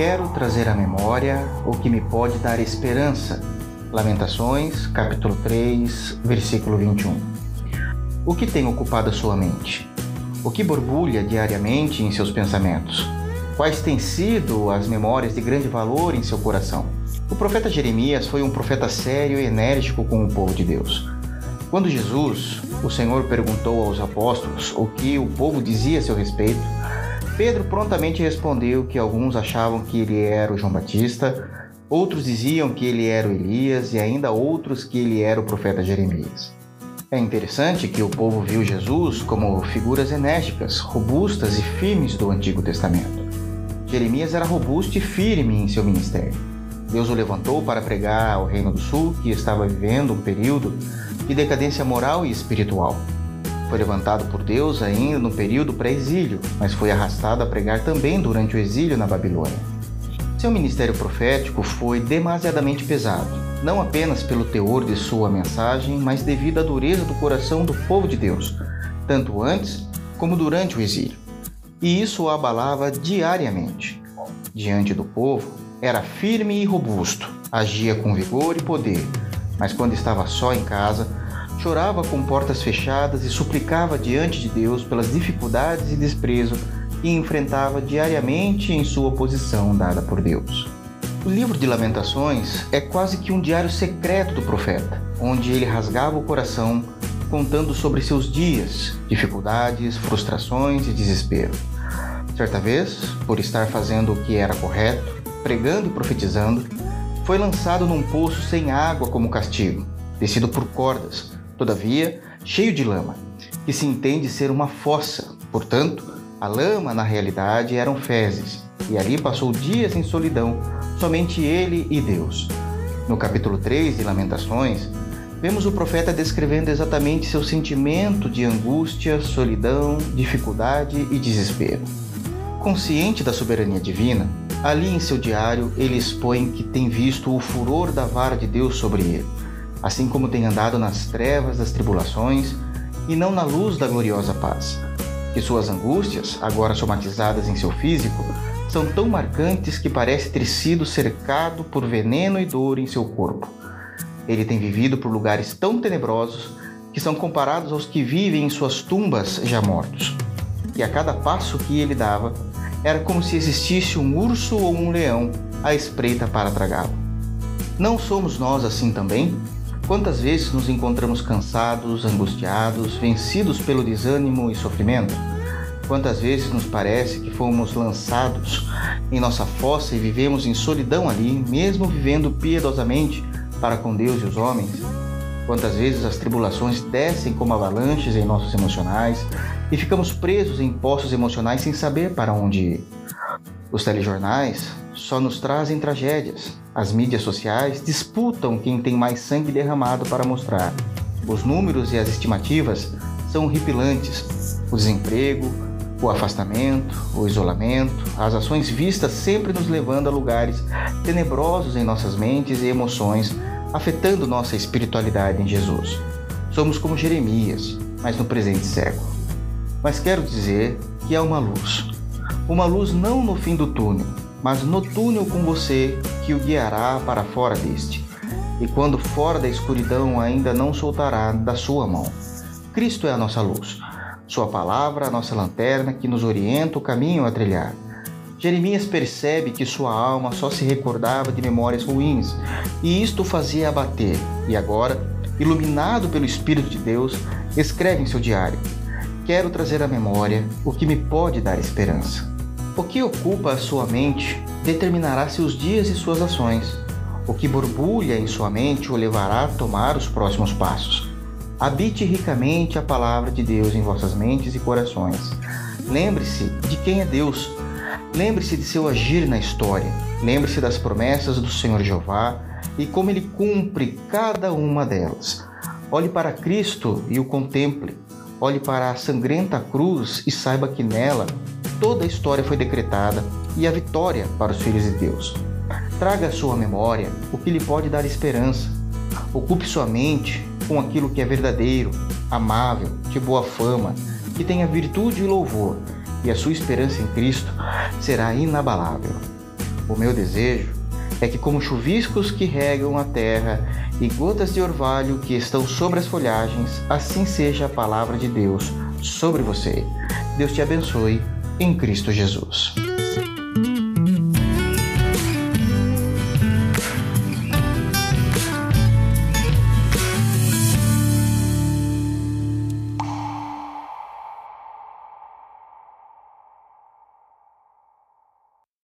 quero trazer à memória o que me pode dar esperança. Lamentações, capítulo 3, versículo 21. O que tem ocupado a sua mente? O que borbulha diariamente em seus pensamentos? Quais têm sido as memórias de grande valor em seu coração? O profeta Jeremias foi um profeta sério e enérgico com o povo de Deus. Quando Jesus, o Senhor, perguntou aos apóstolos o que o povo dizia a seu respeito, Pedro prontamente respondeu que alguns achavam que ele era o João Batista, outros diziam que ele era o Elias e ainda outros que ele era o profeta Jeremias. É interessante que o povo viu Jesus como figuras enérgicas, robustas e firmes do Antigo Testamento. Jeremias era robusto e firme em seu ministério. Deus o levantou para pregar ao Reino do Sul, que estava vivendo um período de decadência moral e espiritual. Foi levantado por Deus ainda no período pré-exílio, mas foi arrastado a pregar também durante o exílio na Babilônia. Seu ministério profético foi demasiadamente pesado, não apenas pelo teor de sua mensagem, mas devido à dureza do coração do povo de Deus, tanto antes como durante o exílio e isso o abalava diariamente. Diante do povo, era firme e robusto, agia com vigor e poder, mas quando estava só em casa, chorava com portas fechadas e suplicava diante de Deus pelas dificuldades e desprezo que enfrentava diariamente em sua posição dada por Deus. O livro de Lamentações é quase que um diário secreto do profeta, onde ele rasgava o coração contando sobre seus dias, dificuldades, frustrações e desespero. Certa vez, por estar fazendo o que era correto, pregando e profetizando, foi lançado num poço sem água como castigo, descido por cordas, todavia cheio de lama, que se entende ser uma fossa. Portanto, a lama na realidade eram fezes, e ali passou dias em solidão, somente ele e Deus. No capítulo 3 de Lamentações, vemos o profeta descrevendo exatamente seu sentimento de angústia, solidão, dificuldade e desespero. Consciente da soberania divina, ali em seu diário ele expõe que tem visto o furor da vara de Deus sobre ele, assim como tem andado nas trevas das tribulações e não na luz da gloriosa paz. Que suas angústias, agora somatizadas em seu físico, são tão marcantes que parece ter sido cercado por veneno e dor em seu corpo. Ele tem vivido por lugares tão tenebrosos que são comparados aos que vivem em suas tumbas já mortos. E a cada passo que ele dava, era como se existisse um urso ou um leão à espreita para tragá-lo. Não somos nós assim também? Quantas vezes nos encontramos cansados, angustiados, vencidos pelo desânimo e sofrimento? Quantas vezes nos parece que fomos lançados em nossa fossa e vivemos em solidão ali, mesmo vivendo piedosamente para com Deus e os homens? Quantas vezes as tribulações descem como avalanches em nossos emocionais e ficamos presos em poços emocionais sem saber para onde ir? Os telejornais só nos trazem tragédias. As mídias sociais disputam quem tem mais sangue derramado para mostrar. Os números e as estimativas são horripilantes. O desemprego, o afastamento, o isolamento, as ações vistas sempre nos levando a lugares tenebrosos em nossas mentes e emoções afetando nossa espiritualidade em Jesus. Somos como Jeremias, mas no presente século. Mas quero dizer que há uma luz. Uma luz não no fim do túnel, mas no túnel com você que o guiará para fora deste. E quando fora da escuridão ainda não soltará da sua mão. Cristo é a nossa luz. Sua palavra, a nossa lanterna que nos orienta o caminho a trilhar. Jeremias percebe que sua alma só se recordava de memórias ruins, e isto o fazia abater. E agora, iluminado pelo Espírito de Deus, escreve em seu diário: Quero trazer à memória o que me pode dar esperança. O que ocupa a sua mente determinará seus dias e suas ações. O que borbulha em sua mente o levará a tomar os próximos passos. Habite ricamente a palavra de Deus em vossas mentes e corações. Lembre-se de quem é Deus Lembre-se de seu agir na história. Lembre-se das promessas do Senhor Jeová e como ele cumpre cada uma delas. Olhe para Cristo e o contemple. Olhe para a sangrenta cruz e saiba que nela toda a história foi decretada e a vitória para os filhos de Deus. Traga à sua memória o que lhe pode dar esperança. Ocupe sua mente com aquilo que é verdadeiro, amável, de boa fama, que tenha virtude e louvor e a sua esperança em Cristo será inabalável. O meu desejo é que, como chuviscos que regam a terra e gotas de orvalho que estão sobre as folhagens, assim seja a palavra de Deus sobre você. Deus te abençoe em Cristo Jesus.